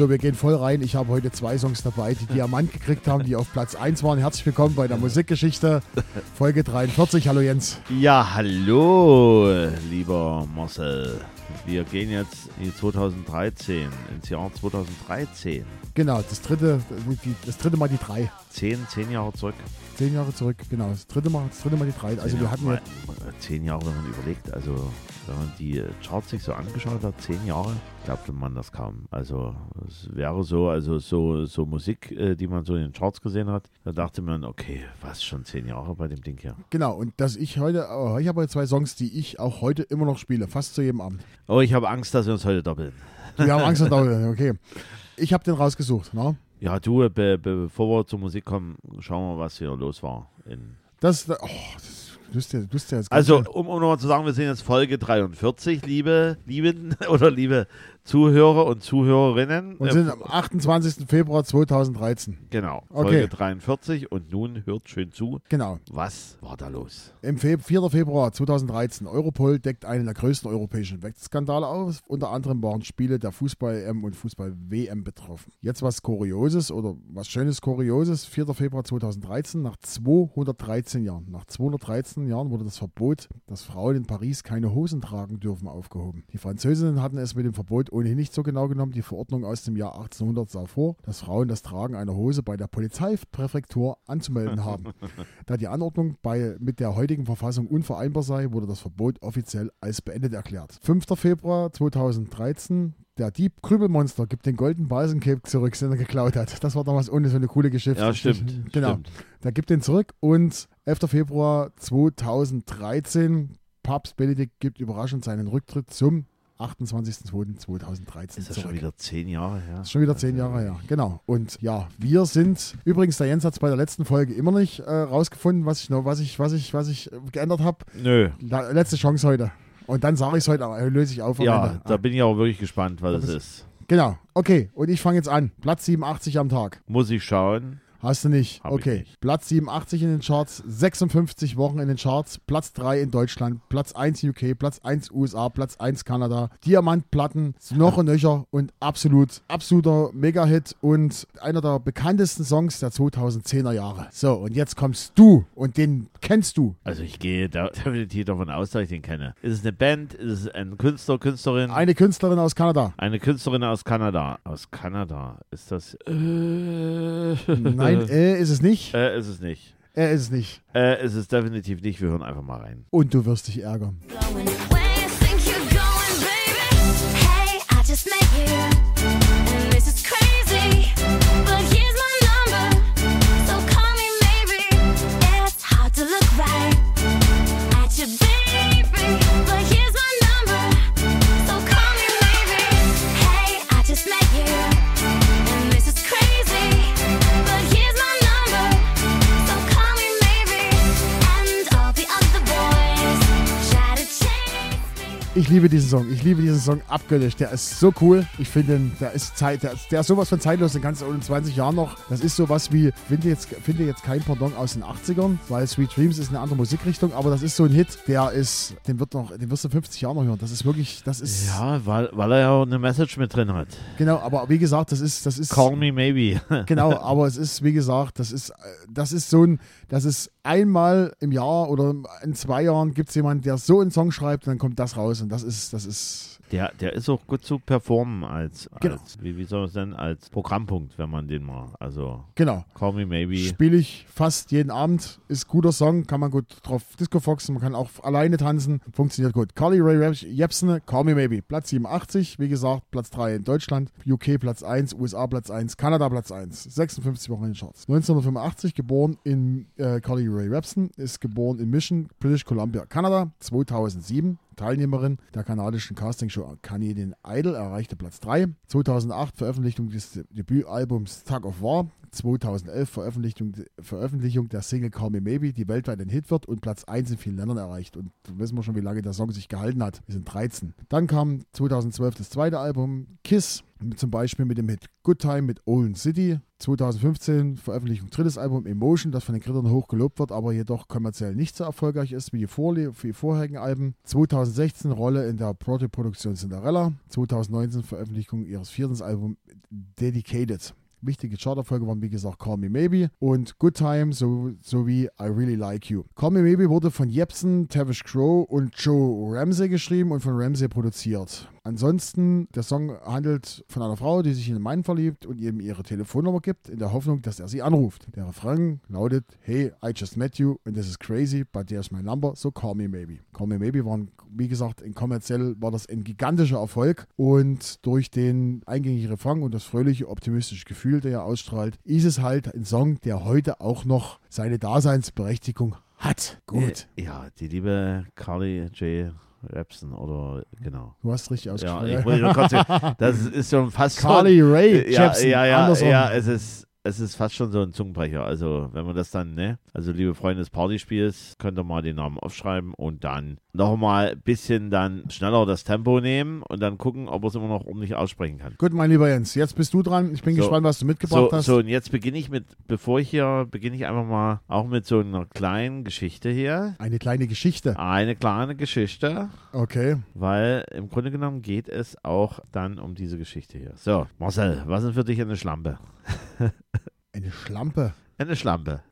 So, wir gehen voll rein. Ich habe heute zwei Songs dabei, die Diamant gekriegt haben, die auf Platz 1 waren. Herzlich willkommen bei der Musikgeschichte, Folge 43. Hallo Jens. Ja, hallo, lieber Marcel. Wir gehen jetzt in 2013, ins Jahr 2013. Genau, das dritte, das dritte Mal die drei. Zehn, zehn Jahre zurück. Zehn Jahre zurck, genau. Das dritte Mal, das dritte Mal die drei. Also zehn wir hatten Jahre, ja. Zehn Jahre, wenn man überlegt, also wenn man die Charts sich so angeschaut hat, zehn Jahre, glaubte man das kaum. Also es wäre so, also so, so Musik, äh, die man so in den Charts gesehen hat, da dachte man, okay, was schon zehn Jahre bei dem Ding hier. Genau, und dass ich heute, oh, ich habe zwei Songs, die ich auch heute immer noch spiele, fast zu jedem Abend. Oh, ich habe Angst, dass wir uns heute doppeln. Wir haben Angst, dass wir okay. Ich habe den rausgesucht, ne? Ja, du, be, be, bevor wir zur Musik kommen, schauen wir, was hier los war. In Das, oh, das wüsste, ja, wüsste jetzt also, um, um nochmal zu sagen, wir sind jetzt Folge 43, liebe, lieben oder liebe Zuhörer und Zuhörerinnen. Und sind am 28. Februar 2013. Genau, Okay. Folge 43 und nun hört schön zu. Genau. Was war da los? Im Fe 4. Februar 2013. Europol deckt einen der größten europäischen Wechselskandale auf. Unter anderem waren Spiele der Fußball-M und Fußball-WM betroffen. Jetzt was Kurioses oder was Schönes Kurioses. 4. Februar 2013. Nach 213 Jahren. Nach 213 Jahren wurde das Verbot, dass Frauen in Paris keine Hosen tragen dürfen, aufgehoben. Die Französinnen hatten es mit dem Verbot ohnehin nicht so genau genommen. Die Verordnung aus dem Jahr 1800 sah vor, dass Frauen das Tragen einer Hose bei der Polizeipräfektur anzumelden haben. Da die Anordnung bei, mit der heutigen Verfassung unvereinbar sei, wurde das Verbot offiziell als beendet erklärt. 5. Februar 2013. Der Dieb Krümelmonster gibt den Golden Balsen Cape zurück, den er geklaut hat. Das war damals ohne so eine coole Geschichte. Ja, stimmt. Genau. Stimmt. Der gibt den zurück und 11. Februar 2013. Papst Benedikt gibt überraschend seinen Rücktritt zum 28.02.2013 Ist das zurück. schon wieder zehn Jahre her? Das ist schon wieder zehn Jahre her, genau. Und ja, wir sind, übrigens, der Jens hat es bei der letzten Folge immer nicht äh, rausgefunden, was ich noch, was ich, was ich, was ich äh, geändert habe. Nö. La- Letzte Chance heute. Und dann sage ich es heute, löse ich auf. Ja, Ende. da bin ich auch wirklich gespannt, was es ist. Genau, okay. Und ich fange jetzt an. Platz 87 am Tag. Muss ich schauen. Hast du nicht? Hab okay. nicht. Platz 87 in den Charts, 56 Wochen in den Charts, Platz 3 in Deutschland, Platz 1 UK, Platz 1 USA, Platz 1 Kanada, Diamantplatten, noch und nöcher und absolut, absoluter Mega-Hit und einer der bekanntesten Songs der 2010er Jahre. So, und jetzt kommst du und den kennst du. Also ich gehe da definitiv davon aus, dass ich den kenne. Ist es eine Band? Ist es ein Künstler, Künstlerin? Eine Künstlerin aus Kanada. Eine Künstlerin aus Kanada. Aus Kanada. Ist das. Äh, Nein, äh, ist es nicht. Äh, ist es nicht. Er ist es nicht. Äh, ist es definitiv nicht. Wir hören einfach mal rein. Und du wirst dich ärgern. Where liebe diesen Song. Ich liebe diesen Song abgöttisch. Der ist so cool. Ich finde, der ist Zeit, der, ist- der ist sowas von zeitlos. Den kannst du in 20 Jahren noch. Das ist sowas wie, finde jetzt, finde jetzt kein Pardon aus den 80ern, weil Sweet Dreams ist eine andere Musikrichtung, aber das ist so ein Hit, der ist, den wird noch, den wirst du in 50 Jahren noch hören. Das ist wirklich, das ist, Ja, weil, weil er ja auch eine Message mit drin hat. genau, aber wie gesagt, das ist, das ist, Call me maybe. genau, aber es ist, wie gesagt, das ist, das ist so ein, das ist einmal im Jahr oder in zwei Jahren gibt es jemanden, der so einen Song schreibt und dann kommt das raus und das ist, das ist, Der, der ist auch gut zu performen als, Genau. als wie, wie soll man es denn, als Programmpunkt, wenn man den mal, also genau. Call Me Maybe. Spiele ich fast jeden Abend. Ist guter Song, kann man gut drauf Disco Foxen, man kann auch alleine tanzen. Funktioniert gut. Carly Ray Jepsen, Call Me Maybe. Platz 87, wie gesagt, Platz 3 in Deutschland, UK Platz 1, USA Platz 1, Kanada Platz 1. 56 Wochen in den Charts. 1985 geboren in äh, Carly Ray Repson, ist geboren in Mission, British Columbia, Kanada. 2007 Teilnehmerin der kanadischen Castingshow Canadian Idol, erreichte Platz 3. 2008 Veröffentlichung des Debütalbums Tug of War. 2011 Veröffentlichung, Veröffentlichung der Single Call Me Maybe, die weltweit ein Hit wird und Platz 1 in vielen Ländern erreicht. Und da wissen wir schon, wie lange der Song sich gehalten hat. Wir sind 13. Dann kam 2012 das zweite Album, Kiss. Zum Beispiel mit dem Hit Good Time mit Olin City. 2015 Veröffentlichung drittes Album Emotion, das von den Kritikern hoch gelobt wird, aber jedoch kommerziell nicht so erfolgreich ist wie die, vorle- wie die vorherigen Alben. 2016 Rolle in der Proto-Produktion Cinderella. 2019 Veröffentlichung ihres vierten Albums Dedicated. Wichtige Charterfolge waren, wie gesagt, Call Me Maybe und Good Time so, sowie I Really Like You. Call Me Maybe wurde von Jepsen, Tavish Crow und Joe Ramsey geschrieben und von Ramsey produziert. Ansonsten, der Song handelt von einer Frau, die sich in einen Mann verliebt und ihm ihre Telefonnummer gibt, in der Hoffnung, dass er sie anruft. Der Refrain lautet, Hey, I just met you and this is crazy, but there's my number, so call me maybe. Call me maybe war, wie gesagt, in kommerziell war das ein gigantischer Erfolg und durch den eingängigen Refrain und das fröhliche, optimistische Gefühl, der er ausstrahlt, ist es halt ein Song, der heute auch noch seine Daseinsberechtigung hat. Gut. Ja, die liebe Carly J. Repson oder genau. Du hast richtig Ja, ausgesprochen. ich kurz sagen, das ist schon fast Carly schon, Ray ja, Jepsen, ja, ja, andersrum. ja, es ist es ist fast schon so ein Zungenbrecher. Also, wenn man das dann, ne? Also, liebe Freunde des Partyspiels, könnt ihr mal den Namen aufschreiben und dann nochmal ein bisschen dann schneller das Tempo nehmen und dann gucken, ob er es immer noch ordentlich aussprechen kann. Gut, mein lieber Jens, jetzt bist du dran. Ich bin So. gespannt, was du mitgebracht So, hast. so, und jetzt beginne ich mit, bevor ich hier, beginne ich einfach mal auch mit so einer kleinen Geschichte hier. Eine kleine Geschichte. Eine kleine Geschichte. Okay. Weil im Grunde genommen geht es auch dann um diese Geschichte hier. So, Marcel, was ist für dich eine Schlampe? Eine Schlampe. Eine Schlampe.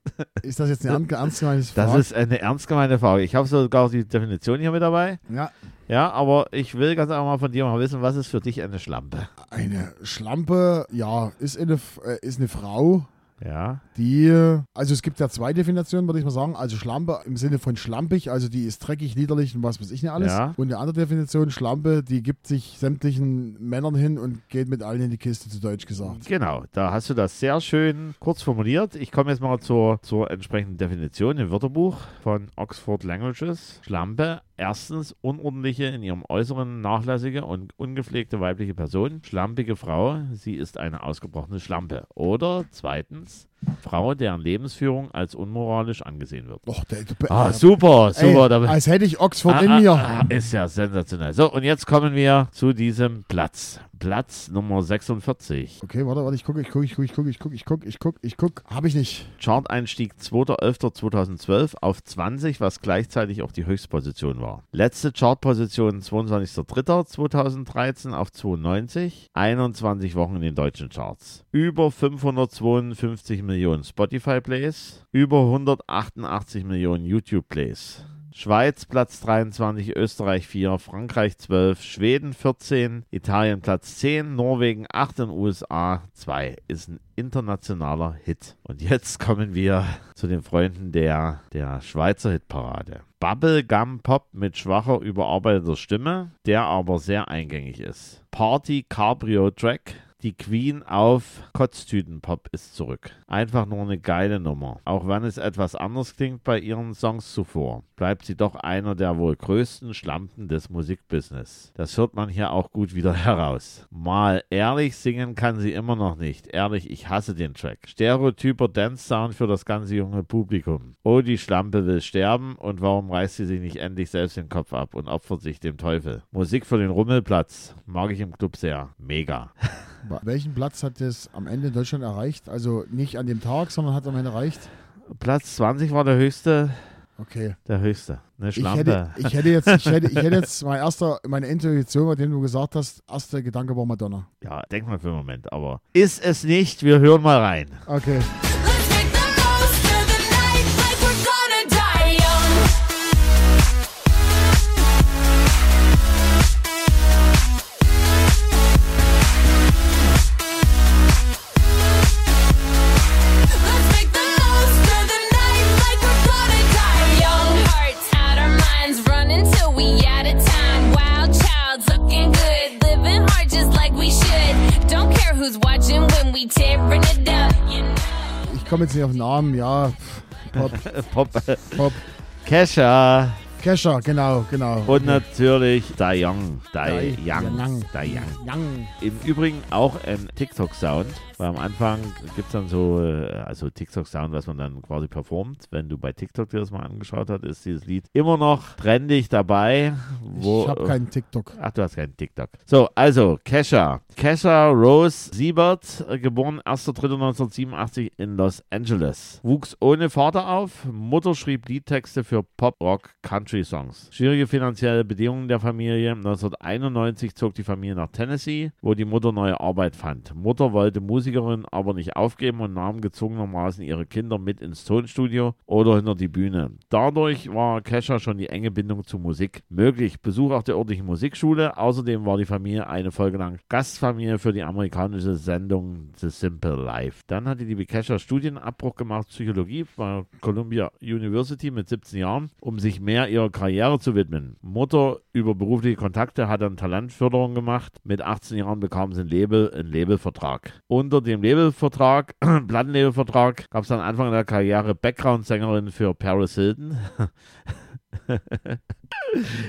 Ist das jetzt eine ernst- ernst gemeinte Das Frage? ist eine ernst gemeinte Frage. Ich habe sogar die Definition hier mit dabei. ja, Ja, aber ich will ganz einfach mal von dir mal wissen, was ist für dich eine Schlampe? eine Schlampe, ja, ist eine, äh, ist eine Frau, Ja, die, also es gibt ja zwei Definitionen, würde ich mal sagen. Also Schlampe im Sinne von schlampig, also die ist dreckig, liederlich und was weiß ich nicht alles. Ja. Und eine andere Definition, Schlampe, die gibt sich sämtlichen Männern hin und geht mit allen in die Kiste, zu Deutsch gesagt. genau. Da hast du das sehr schön kurz formuliert. Ich komme jetzt mal zur, zur entsprechenden Definition im Wörterbuch von Oxford Languages. Schlampe. Erstens unordentliche, in ihrem Äußeren nachlässige und ungepflegte weibliche Person. Schlampige Frau, sie ist eine ausgebrochene Schlampe. Oder zweitens, Frau, deren Lebensführung als unmoralisch angesehen wird. Och, der, Ah, super, super. ey, da- als hätte ich Oxford Ah, in ah, mir. ah, ist ja sensationell. So, und jetzt kommen wir zu diesem Platz. Platz Nummer 46. Okay, warte, warte, ich gucke, ich gucke, ich gucke, ich gucke, ich gucke, ich gucke, ich gucke, ich gucke. Habe ich nicht. Chart-Einstieg 2.11.2012 auf 20, was gleichzeitig auch die Höchstposition war. Letzte Chartposition 22.03.2013 auf 92. 21 Wochen in den deutschen Charts. Über 552 Millionen Spotify-Plays. Über 188 Millionen YouTube-Plays. Schweiz Platz 23, Österreich 4, Frankreich 12, Schweden 14, Italien Platz 10, Norwegen 8 und USA 2. Ist ein internationaler Hit. Und jetzt kommen wir zu den Freunden der, der Schweizer Hitparade. Bubblegum Pop mit schwacher, überarbeiteter Stimme, der aber sehr eingängig ist. Party Cabrio Track. Die Queen auf Kotztütenpop ist zurück. Einfach nur eine geile Nummer. Auch wenn es etwas anders klingt bei ihren Songs zuvor, bleibt sie doch einer der wohl größten Schlampen des Musikbusiness. Das hört man hier auch gut wieder heraus. Mal ehrlich singen kann sie immer noch nicht. Ehrlich, ich hasse den Track. Stereotyper Dance-Sound für das ganze junge Publikum. Oh, die Schlampe will sterben und warum reißt sie sich nicht endlich selbst den Kopf ab und opfert sich dem Teufel? Musik für den Rummelplatz. Mag ich im Club sehr. Mega. Welchen Platz hat es am Ende in Deutschland erreicht? Also nicht an dem Tag, sondern hat am Ende erreicht? Platz 20 war der höchste. Okay. Der höchste. Eine Ich hätte, ich hätte jetzt, ich hätte, ich hätte jetzt mein erster, meine Intuition, bei dem du gesagt hast, erster Gedanke war Madonna. ja, denk mal für einen Moment, aber ist es nicht? Wir hören mal rein. Okay. Ich komme jetzt nicht auf den Namen, ja. Pop, Pop. Pop. Kesha. Kesha, genau, genau. Und natürlich Die Young. Die Young. Young. Young. Young. Im Übrigen auch ein TikTok-Sound, weil am Anfang gibt es dann so, äh, also TikTok-Sound, was man dann quasi performt. Wenn du bei TikTok dir das mal angeschaut hast, ist dieses Lied immer noch trendig dabei. Wo, ich habe keinen TikTok. Ach, du hast keinen TikTok. So, also, Kesha. Kesha Rose Siebert, äh, geboren 1.3.1987 in Los Angeles. Wuchs ohne Vater auf. Mutter schrieb Liedtexte für Pop, Rock, Country-Songs. Schwierige finanzielle Bedingungen der Familie. 1991 zog die Familie nach Tennessee, wo die Mutter neue Arbeit fand. Mutter wollte Musikerin aber nicht aufgeben und nahm gezwungenermaßen ihre Kinder mit ins Tonstudio oder hinter die Bühne. Dadurch war Kesha schon die enge Bindung zu Musik möglich. Besuch auch der örtlichen Musikschule. Außerdem war die Familie eine Folge lang Gastfamilie für die amerikanische Sendung The Simple Life. Dann hatte die Kesha Studienabbruch gemacht, Psychologie bei Columbia University mit 17 Jahren, um sich mehr ihrer Karriere zu widmen. Mutter über berufliche Kontakte hat dann Talentförderung gemacht. Mit 18 Jahren bekam sie ein Label, einen Labelvertrag. Unter dem Labelvertrag, Plattenlabelvertrag, gab es dann Anfang der Karriere Background-Sängerin für Paris Hilton.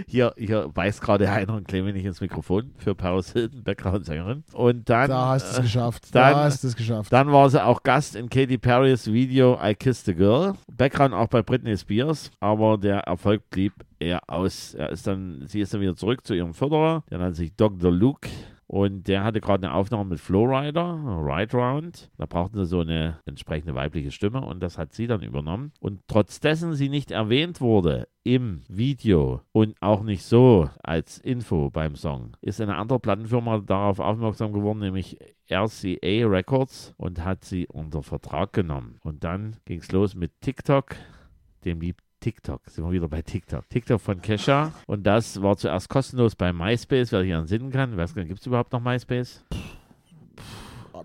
Hier, hier weiß gerade einer und klemme nicht ins Mikrofon für Paris Hilton, Background-Sängerin. Und dann, Da hast du es geschafft. dann- da hast du es geschafft. dann war sie auch Gast in Katy Perrys Video I Kissed a Girl. Background auch bei Britney Spears, aber der Erfolg blieb eher aus. Er ist dann, sie ist dann wieder zurück zu ihrem Förderer, der nennt sich Dr. Luke. Und der hatte gerade eine Aufnahme mit Flowrider, Ride Round. Da brauchten sie so eine entsprechende weibliche Stimme und das hat sie dann übernommen. Und trotz dessen sie nicht erwähnt wurde im Video und auch nicht so als Info beim Song, ist eine andere Plattenfirma darauf aufmerksam geworden, nämlich RCA Records und hat sie unter Vertrag genommen. Und dann ging es los mit TikTok, dem Lied TikTok. Sind wir wieder bei TikTok. TikTok von Kesha. Und das war zuerst kostenlos bei MySpace, wer sich entsinnen kann. Weiß gar nicht, gibt es überhaupt noch MySpace?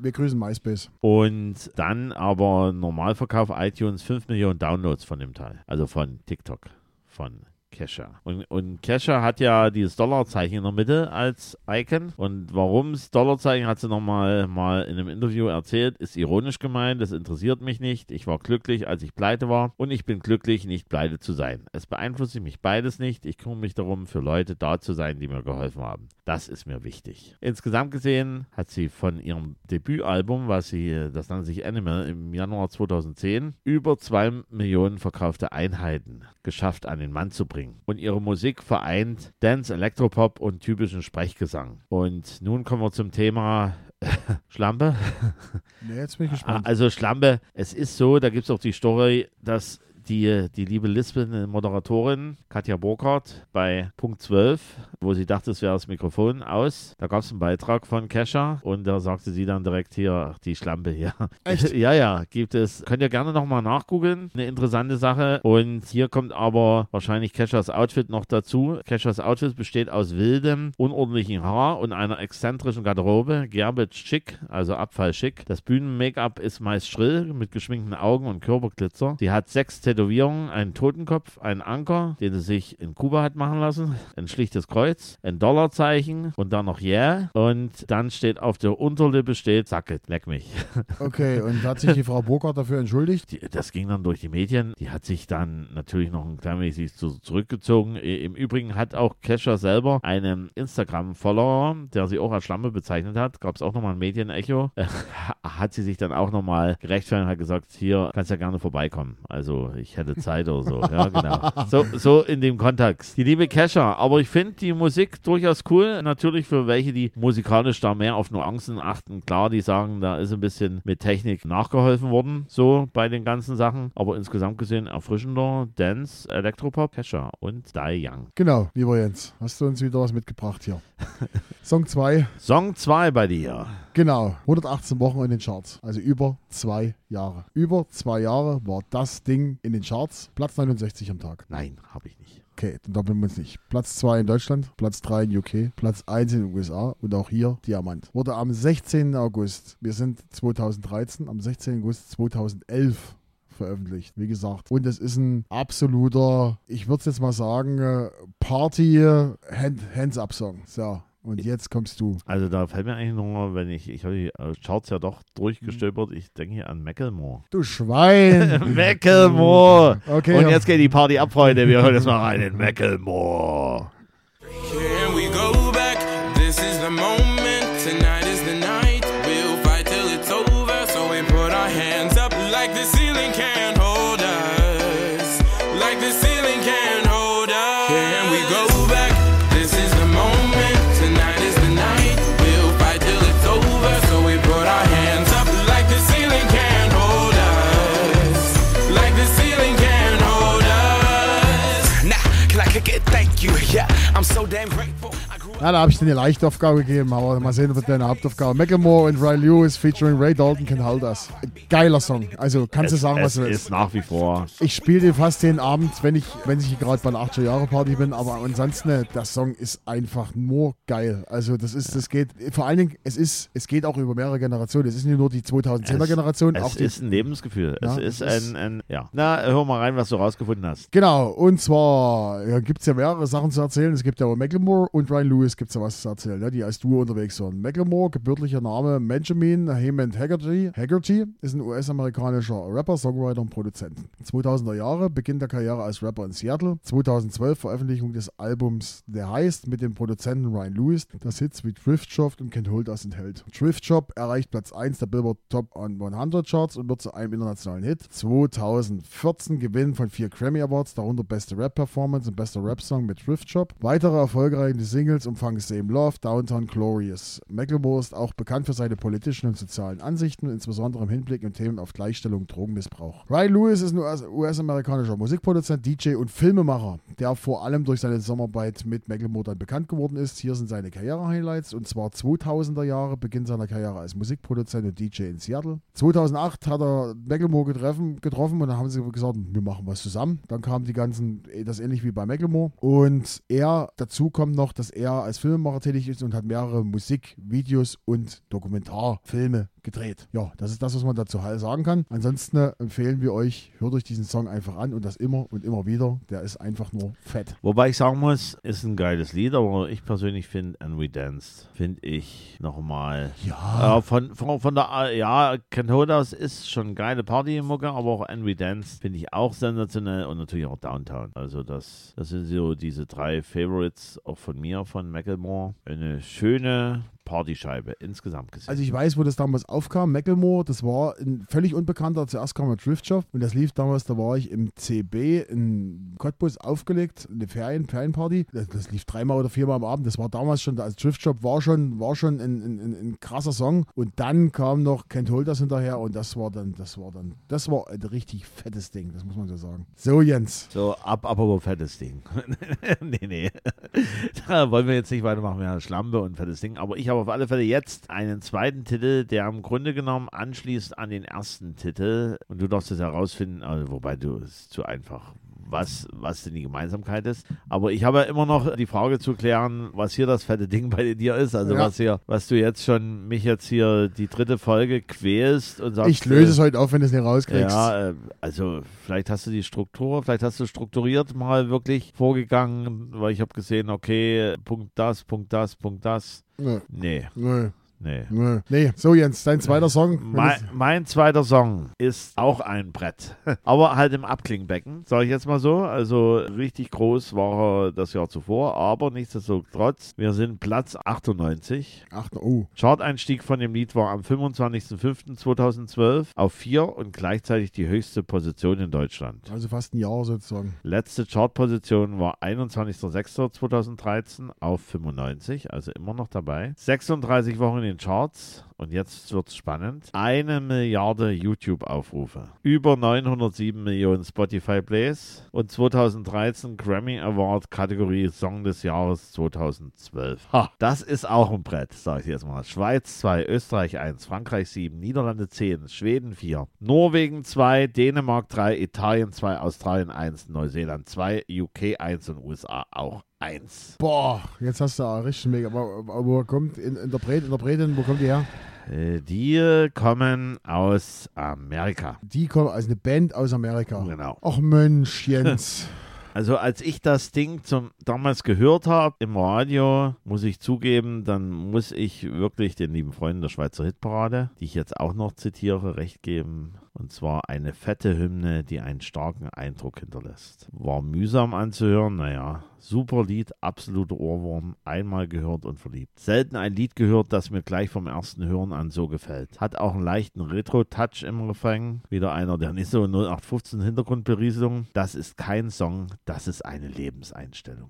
Wir grüßen MySpace. Und dann aber Normalverkauf iTunes 5 Millionen Downloads von dem Teil. Also von TikTok. Von Kesha. Und, und Kesha hat ja dieses Dollarzeichen in der Mitte als Icon. Und warum das Dollarzeichen hat sie nochmal mal in einem Interview erzählt, ist ironisch gemeint. Das interessiert mich nicht. Ich war glücklich, als ich pleite war. Und ich bin glücklich, nicht pleite zu sein. Es beeinflusst mich beides nicht. Ich kümmere mich darum, für Leute da zu sein, die mir geholfen haben. Das ist mir wichtig. Insgesamt gesehen hat sie von ihrem Debütalbum, was sie, das nannte sich Animal, im Januar 2010, über zwei Millionen verkaufte Einheiten geschafft, an den Mann zu bringen. Und ihre Musik vereint Dance, Elektropop und typischen Sprechgesang. Und nun kommen wir zum Thema Schlampe. Nee, jetzt bin ich gespannt. Also Schlampe, es ist so, da gibt es auch die Story, dass die, die liebe lispelnde Moderatorin Katja Burkhardt bei Punkt 12, wo sie dachte, es wäre das Mikrofon aus, da gab es einen Beitrag von Kesha und da sagte sie dann direkt hier, die Schlampe hier. Echt? ja, ja, gibt es. Könnt ihr gerne nochmal nachgoogeln. Eine interessante Sache. Und hier kommt aber wahrscheinlich Keshas Outfit noch dazu. Keshas Outfit besteht aus wildem, unordentlichen Haar und einer exzentrischen Garderobe. Garbage schick, also Abfall schick. Das Bühnen-Make-up ist meist schrill mit geschminkten Augen und Körperglitzer. Sie hat sechs Tätowierungen, einen Totenkopf, einen Anker, den sie sich in Kuba hat machen lassen, ein schlichtes Kreuz, ein Dollarzeichen und dann noch Yeah. Und dann steht auf der Unterlippe steht, Sacket, leck mich. Okay, und hat sich die Frau Burkhardt dafür entschuldigt? Die, das ging dann durch die Medien. Die hat sich dann natürlich noch ein klein wenig zurückgezogen. Im Übrigen hat auch Kesha selber einen Instagram-Follower, der sie auch als Schlampe bezeichnet hat. Gab es auch nochmal ein Medienecho. Hat sie sich dann auch nochmal gerechtfertigt und hat gesagt, hier kannst ja gerne vorbeikommen. Also ich hätte Zeit oder so. Ja, genau. So, so in dem Kontext. Die liebe Kesha. Aber ich finde die Musik durchaus cool. Natürlich für welche, die musikalisch da mehr auf Nuancen achten. Klar, die sagen, da ist ein bisschen mit Technik nachgeholfen worden, so bei den ganzen Sachen. Aber insgesamt gesehen erfrischender Dance, Elektropop, Kesha und Die Young. Genau, lieber Jens. Hast du uns wieder was mitgebracht hier? Song 2, Song 2 bei dir. Genau. 118 Wochen in den Charts. Also über zwei Jahre. Über zwei Jahre war das Ding in den Charts. Platz 69 am Tag. Nein, habe ich nicht. Okay, dann doppeln wir uns nicht. Platz 2 in Deutschland, Platz 3 in UK, Platz 1 in den USA und auch hier Diamant. Wurde am 16. August, wir sind 2013, am 16. August 2011 veröffentlicht, wie gesagt. Und es ist ein absoluter, ich würde es jetzt mal sagen, äh, Party äh, Hand, Hands-Up-Song. So, Und jetzt kommst du. Also da fällt mir eigentlich nur, wenn ich, ich habe die äh, Charts ja doch durchgestöbert, Mhm. ich denke hier an Macklemore. Du Schwein. Macklemore! Okay. Und jetzt geht die Party ab, Freunde. Wir hören jetzt mal rein in Macklemore. Ja, da habe ich dir eine leichte Aufgabe gegeben, aber mal sehen, ob deine Hauptaufgabe. Macklemore und Ray Lewis featuring Ray Dalton can hold us. Geiler Song. Also kannst du sagen, was du willst. ist nach wie vor. Ich spiele den fast jeden Abend, wenn ich, wenn ich gerade bei einer 80er Jahre Party bin, aber ansonsten, äh, der Song ist einfach nur geil. Also das ist, das geht, vor allen Dingen, es ist, es geht auch über mehrere Generationen. Es ist nicht nur die 2010er Generation, Es auch die ist ein Lebensgefühl. Ja, es ist ein, ein, ja. Na, hör mal rein, was du rausgefunden hast. Genau, und zwar ja, gibt es ja mehrere Sachen zu erzählen. Es gibt ja aber Macklemore und Ryan Lewis gibt es ja was zu erzählen, ne, die als Duo unterwegs waren. Macklemore, gebürtiger Name Benjamin Hammond Haggerty, Haggerty ist ein US-amerikanischer Rapper, Songwriter und Produzent. 2000er Jahre, Beginn der Karriere als Rapper in Seattle. 2012 Veröffentlichung des Albums The Heist mit dem Produzenten Ryan Lewis, das Hits wie Thrift Shop und Can't Hold Us enthält. Thrift Shop erreicht Platz 1 der Billboard Top 100 Charts und wird zu einem internationalen Hit. 2014 Gewinn von vier Grammy Awards, darunter Beste Rap Performance und Bester Rap Song mit Thrift Shop. Weitere erfolgreiche Singles umfangen Same Love, Downtown Glorious. Macklemore ist auch bekannt für seine politischen und sozialen Ansichten, insbesondere im Hinblick und Themen auf Gleichstellung Drogenmissbrauch. Ryan Lewis ist ein US- US-amerikanischer Musikproduzent, DJ und Filmemacher, der vor allem durch seine Zusammenarbeit mit Macklemore dann bekannt geworden ist. Hier sind seine Karriere-Highlights und zwar 2000er Jahre, Beginn seiner Karriere als Musikproduzent und DJ in Seattle. 2008 hat er Macklemore getroffen, getroffen und dann haben sie gesagt, wir machen was zusammen. Dann kamen die ganzen, das ähnlich wie bei Macklemore. Und er, dazu kommt noch, dass er als Filmemacher tätig ist und hat mehrere Musik, Videos und Dokumentarfilme gedreht. Ja, das ist das, was man dazu sagen kann. Ansonsten äh, empfehlen wir euch, hört euch diesen Song einfach an und das immer und immer wieder. Der ist einfach nur fett. Wobei ich sagen muss, ist ein geiles Lied, aber ich persönlich finde And We Danced, finde ich nochmal. Ja. Äh, von, von, von der, äh, ja, Ken Hodas ist schon eine geile Partymucke, aber auch And We Danced finde ich auch sensationell und natürlich auch Downtown. Also das, das sind so diese drei Favorites auch von mir, von Macklemore. Eine schöne Partyscheibe insgesamt gesehen. Also ich weiß, wo das damals aufkam. Macklemore, das war ein völlig unbekannter. Zuerst kam er Drift Shop und das lief damals, da war ich im CB in Cottbus aufgelegt, eine Ferien, Ferienparty. Das, das lief dreimal oder viermal am Abend. Das war damals schon, also Drift Shop war schon, war schon ein, ein, ein, ein krasser Song. Und dann kam noch Kent Holders hinterher und das war dann, das war dann, das war ein richtig fettes Ding, das muss man so sagen. So, Jens. So, ab, ab, aber fettes Ding. nee, nee. Da wollen wir jetzt nicht weitermachen. Wir haben Schlampe und fettes Ding. Aber ich habe auf alle Fälle jetzt einen zweiten Titel, der im Grunde genommen anschließt an den ersten Titel. Und du darfst es herausfinden, also, wobei du es zu einfach. Was, was denn die Gemeinsamkeit ist. Aber ich habe ja immer noch die Frage zu klären, was hier das fette Ding bei dir ist. Also Ja. was hier, was du jetzt schon mich jetzt hier die dritte Folge quälst und sagst. Ich löse äh, es heute auf, wenn du es nicht rauskriegst. ja, äh, also vielleicht hast du die Struktur, vielleicht hast du strukturiert mal wirklich vorgegangen, weil ich habe gesehen, okay, Punkt das, Punkt das, Punkt das. Nö, Nee, nö, nee. Nee, so Jens, dein zweiter Song. Mein, mein zweiter Song ist auch ein Brett, aber halt im Abklingbecken, sage ich jetzt mal so. Also richtig groß war er das Jahr zuvor, aber nichtsdestotrotz, wir sind Platz 98. Ach, oh. Chart-Einstieg von dem Lied war am 25.05.2012 auf 4 und gleichzeitig die höchste Position in Deutschland. Also fast ein Jahr sozusagen. Letzte Chartposition war 21.06.2013 auf 95, also immer noch dabei. 36 Wochen in Charts und jetzt wird's spannend. Eine Milliarde YouTube-Aufrufe, über 907 Millionen Spotify-Plays und 2013 Grammy Award Kategorie Song des Jahres 2012. Ha, das ist auch ein Brett, sage ich jetzt mal. Schweiz 2, Österreich 1, Frankreich 7, Niederlande 10, Schweden 4, Norwegen 2, Dänemark 3, Italien 2, Australien 1, Neuseeland 2, UK 1 und USA auch 1. Boah, jetzt hast du richtig mega. Aber wo kommt in, Interpret, Interpretin, wo kommt die her? Äh, die kommen aus Amerika. Die kommt als eine Band aus Amerika. Genau. Ach Mensch, Jens. Also als ich das Ding zum damals gehört habe im Radio, muss ich zugeben, dann muss ich wirklich den lieben Freunden der Schweizer Hitparade, die ich jetzt auch noch zitiere, recht geben. Und zwar eine fette Hymne, die einen starken Eindruck hinterlässt. War mühsam anzuhören, naja, super Lied, absoluter Ohrwurm, einmal gehört und verliebt. Selten ein Lied gehört, das mir gleich vom ersten Hören an so gefällt. Hat auch einen leichten Retro-Touch im Refrain. Wieder einer der nicht so 0815 Hintergrundberieselung. Das ist kein Song, das ist eine Lebenseinstellung.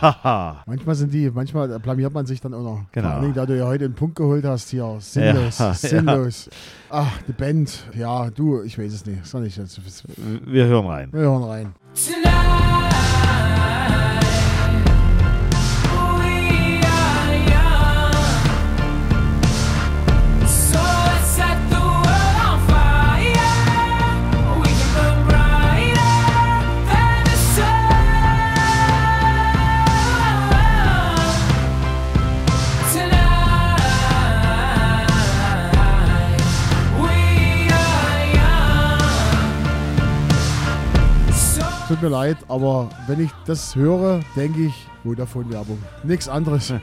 Haha. Manchmal sind die, manchmal blamiert man sich dann auch noch. Genau. Vor Dingen, da du ja heute einen Punkt geholt hast hier. Sinnlos, Ja, sinnlos. Ach, die Band. Ja, du, ich weiß es nicht. Soll ich jetzt. Wir hören rein. Wir hören rein. Mir leid, aber wenn ich das höre, denke ich Vodafone-Werbung. Nichts anderes.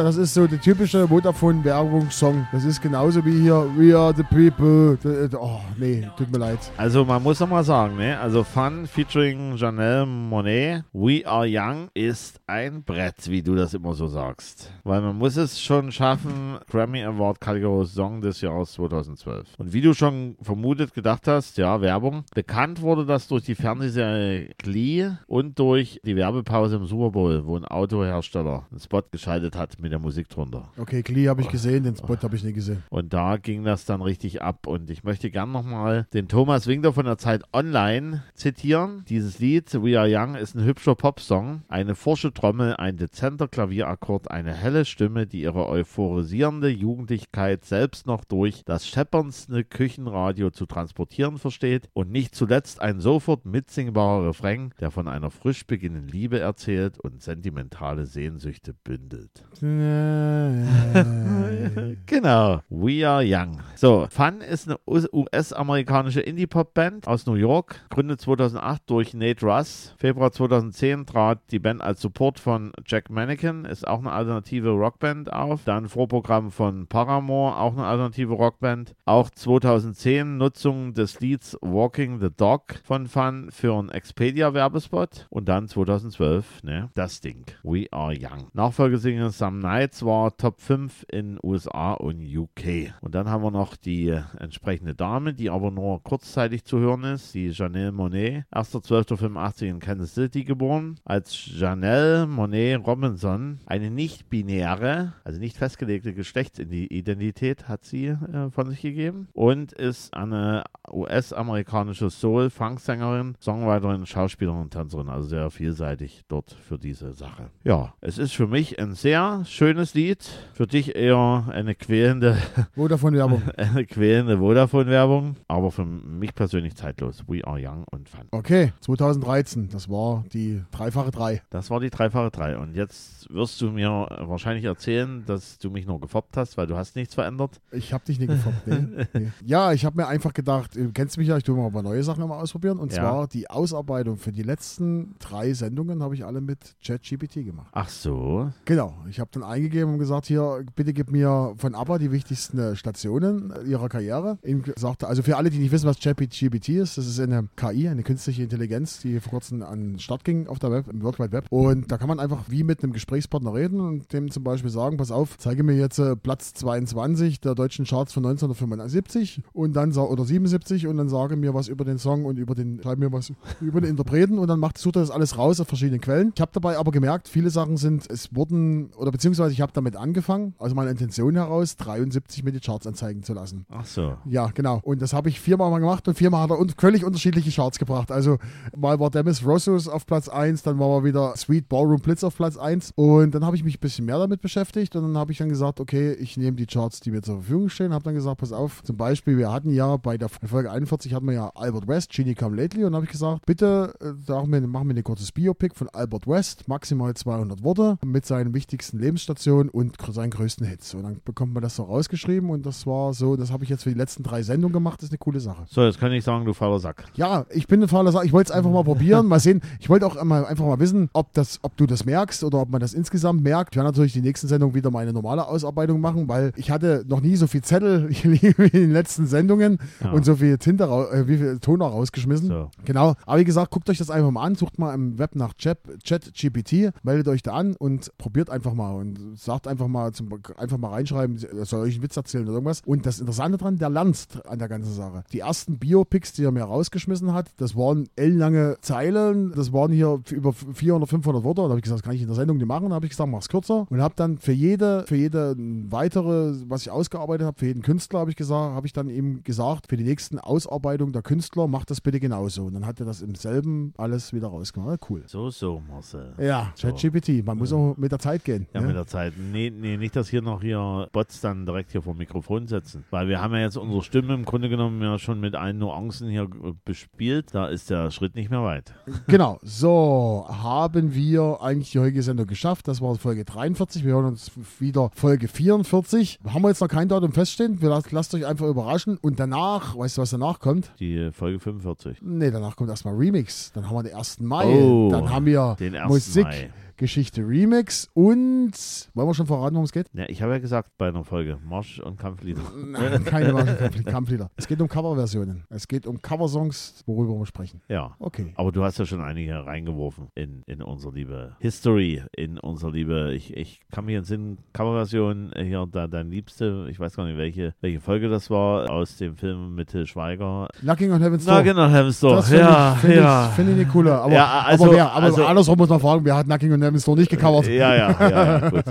Das ist so der typische Vodafone-Werbung-Song. Das ist genauso wie hier We are the people. Oh, nee, tut mir leid. Also man muss noch mal sagen, ne? Also Fun featuring Janelle Monet, We Are Young ist ein Brett, wie du das immer so sagst. Weil man muss es schon schaffen, Grammy Award Kategorie Song des Jahres 2012. Und wie du schon vermutet gedacht hast, ja, Werbung. Bekannt wurde das durch die Fernsehserie Glee und durch die Werbepause im Super Bowl, wo ein Autohersteller einen Spot geschaltet hat mit der Musik drunter. Okay, Glee habe ich gesehen, den Spot habe ich nicht gesehen. Und da ging das dann richtig ab. Und ich möchte gern nochmal den Thomas Winkler von der Zeit Online zitieren. Dieses Lied, We Are Young, ist ein hübscher Popsong. Eine forsche Trommel, ein dezenter Klavierakkord, eine helle Stimme, die ihre euphorisierende Jugendlichkeit selbst noch durch das schepperndste Küchenradio zu transportieren versteht. Und nicht zuletzt ein sofort mitsingbarer Refrain, der von einer frisch beginnenden Liebe erzählt und sentimentale Sehnsüchte bündelt. Genau, We Are Young. So, Fun ist eine US- US-amerikanische Indie-Pop-Band aus New York, gründet 2008 durch Nate Russ. Februar 2010 trat die Band als Support von Jack Mannequin, ist auch eine alternative Rockband auf. Dann Vorprogramm von Paramore, auch eine alternative Rockband. Auch 2010 Nutzung des Lieds Walking the Dog von Fun für einen Expedia-Werbespot. Und dann 2012, ne, das Ding, We Are Young. Nachfolgesingle Some Nights war Top 5 in USA und UK. Und dann haben wir noch die äh, entsprechende Dame, die aber nur kurzzeitig zu hören ist, die Janelle Monet, 1.12.85 in Kansas City geboren, als Janelle Monet Robinson, eine nicht-binäre, also nicht festgelegte Geschlechtsidentität hat sie äh, von sich gegeben. Und ist eine US-amerikanische Soul-Funk-Sängerin, Songwriterin, Schauspielerin und Tänzerin, also sehr vielseitig dort für diese Sache. Ja, es ist für mich ein sehr schönes Lied, für dich eher eine quälende Vodafone-Werbung. eine quälende Vodafone-Werbung, aber für mich persönlich zeitlos. We are young und fun. Okay, 2013, das war die dreifache 3. Das war die dreifache 3. Und jetzt wirst du mir wahrscheinlich erzählen, dass du mich nur gefoppt hast, weil du hast nichts verändert. Ich habe dich nicht gefoppt. Nee, nee. Ja, ich habe mir einfach gedacht, du kennst mich ja, ich tue mal ein paar neue Sachen immer ausprobieren. Und Ja. zwar die Ausarbeitung für die letzten drei Sendungen habe ich alle mit ChatGPT gemacht. Ach so. Genau, ich habe dann eingegeben und gesagt, hier, bitte gib mir von ABBA die wichtigsten äh, Stationen ihrer Karriere. Und gesagt, also für alle, die nicht wissen, was ChatGPT ist, das ist eine KI, eine künstliche Intelligenz, die vor kurzem an den Start ging auf der Web, im World Wide Web. Und da kann man einfach wie mit einem Gesprächspartner reden und dem zum Beispiel sagen, pass auf, zeige mir jetzt äh, Platz 22 der deutschen Charts von 1975 und dann oder 77 und dann sage mir was über den Song und über den, schreib mir was über den Interpreten und dann macht, sucht er das alles raus auf verschiedenen Quellen. Ich habe dabei aber gemerkt, viele Sachen sind, es wurden, oder beziehungsweise ich habe damit angefangen, also meine Intention heraus, 73 mir die Charts anzeigen zu lassen. Ach so. Ja, genau. Und das habe ich viermal mal gemacht und viermal hat er un völlig unterschiedliche Charts gebracht. Also mal war Demis Rossos auf Platz 1, dann war mal wieder Sweet Ballroom Blitz auf Platz 1 und dann habe ich mich ein bisschen mehr damit beschäftigt und dann habe ich dann gesagt, okay, ich nehme die Charts, die mir zur Verfügung stehen, habe dann gesagt, pass auf, zum Beispiel, wir hatten ja bei der Folge 41 hatten wir ja Albert West, Genie Come Lately und habe ich gesagt, bitte äh, sagen wir, machen wir ein kurzes Biopic von Albert West, maximal 200 Worte mit seinen wichtigsten Lebensstationen und seinen größten Hits. Und dann bekommt man das so rausgeschrieben und das war so. Das habe ich jetzt für die letzten drei Sendungen gemacht. Das ist eine coole Sache. So, jetzt kann ich sagen, du fauler Sack. Ja, ich bin ein fauler Sache. Ich wollte es einfach mal probieren, mal sehen. Ich wollte auch mal, einfach mal wissen, ob, das, ob du das merkst oder ob man das insgesamt merkt. Ich werde natürlich die nächsten Sendungen wieder meine normale Ausarbeitung machen, weil ich hatte noch nie so viel Zettel wie in den letzten Sendungen Ja. und so viel Tinte, äh, wie viel Toner rausgeschmissen. So. Genau. Aber wie gesagt, guckt euch das einfach mal an, sucht mal im Web nach Chat, Chat GPT, meldet euch da an und probiert einfach mal und sagt einfach mal, zum, einfach mal reinschreiben, soll euch einen Witz erzählen oder irgendwas. Und das Interessante dran, der lernt an der ganzen Sache. Die ersten Biopics, die er mir rausgeschmissen hat, das waren ellenlange Zeilen, das waren hier über 400, 500 Wörter. Da habe ich gesagt, das kann ich in der Sendung nicht machen. Da habe ich gesagt, mach's kürzer und habe dann für jede, für jede weitere, was ich ausgearbeitet habe, für jeden Künstler habe ich gesagt, habe ich dann ihm gesagt, für die nächsten Ausarbeitung der Künstler, macht das bitte genauso. Und dann hat er das im selben alles wieder rausgemacht. Cool. So, so, Marcel. Ja, ChatGPT, man muss auch mit der Zeit gehen. Ja, ne? mit der Zeit. Nee, nee, nicht, dass hier noch hier Bots dann direkt hier vor dem Mikrofon setzen. Weil wir haben ja jetzt unsere Stimme im Grunde genommen ja schon mit allen Nuancen hier äh, bespielt. Da ist der Schritt nicht mehr weit. Genau, so haben wir eigentlich die heutige Sendung geschafft. Das war Folge 43. Wir hören uns wieder Folge 44. Haben wir jetzt noch kein Datum feststehen. Wir lasst, lasst euch einfach überraschen. Und danach, weißt du, was danach kommt? Die Folge 45. Nee, danach kommt erstmal Remix. Dann haben wir den 1. Mai. Oh, Dann haben wir den 1. Musik, Mai. Geschichte Remix und wollen wir schon verraten, worum es geht? Ja, ich habe ja gesagt bei einer Folge Marsch und Kampflieder. Nein, keine Marsch- Kampflieder. Es geht um Coverversionen. Es geht um Coversongs, worüber wir sprechen. Ja. Okay. Aber du hast ja schon einige reingeworfen in, in unsere liebe History, in unsere liebe, ich, ich kann mich entsinnen, Coverversion, äh, hier da, dein Liebste, ich weiß gar nicht, welche, welche Folge das war, aus dem Film mit Til Schweiger. Knocking on Heaven's Door. genau, Heaven's Door. Das finde ja, ich, find ja. ich, find ich eine coole. Aber, Ja, also- aber, wer, aber also- andersrum muss man fragen, wer hat Knocking on Heaven's Door nicht gecovert? Ja, ja, ja, ja, gut.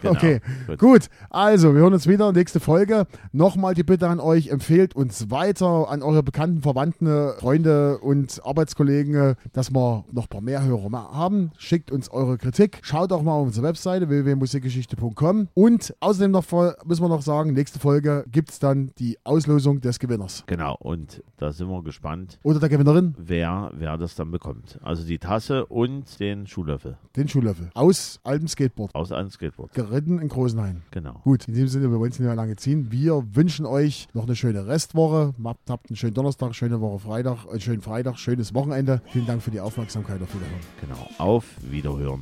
Genau, okay, gut. gut. Also, wir hören uns wieder nächste Folge. Nochmal die Bitte an euch, empfehlt uns weiter an eure bekannten Verwandten, Freunde und Arbeitskollegen, dass wir noch ein paar mehr Hörer haben. Schickt uns eure Kritik. Schaut auch mal auf unsere Webseite www.musikgeschichte.com. Und außerdem noch müssen wir noch sagen, nächste Folge gibt es dann die Auslosung des Gewinners. Genau, und da sind wir gespannt, Oder der Gewinnerin, wer, wer das dann bekommt. Also die Tasse und den Schuhlöffel den Schuhlöffel. Aus altem Skateboard. aus einem Skateboard. Geritten in Großenhain. Genau. Gut, in diesem Sinne, wir wollen es nicht mehr lange ziehen. Wir wünschen euch noch eine schöne Restwoche. Habt, habt einen schönen Donnerstag, schöne Woche Freitag, einen schönen Freitag, schönes Wochenende. Vielen Dank für die Aufmerksamkeit. Auf Wiederhören. Genau. Auf Wiederhören.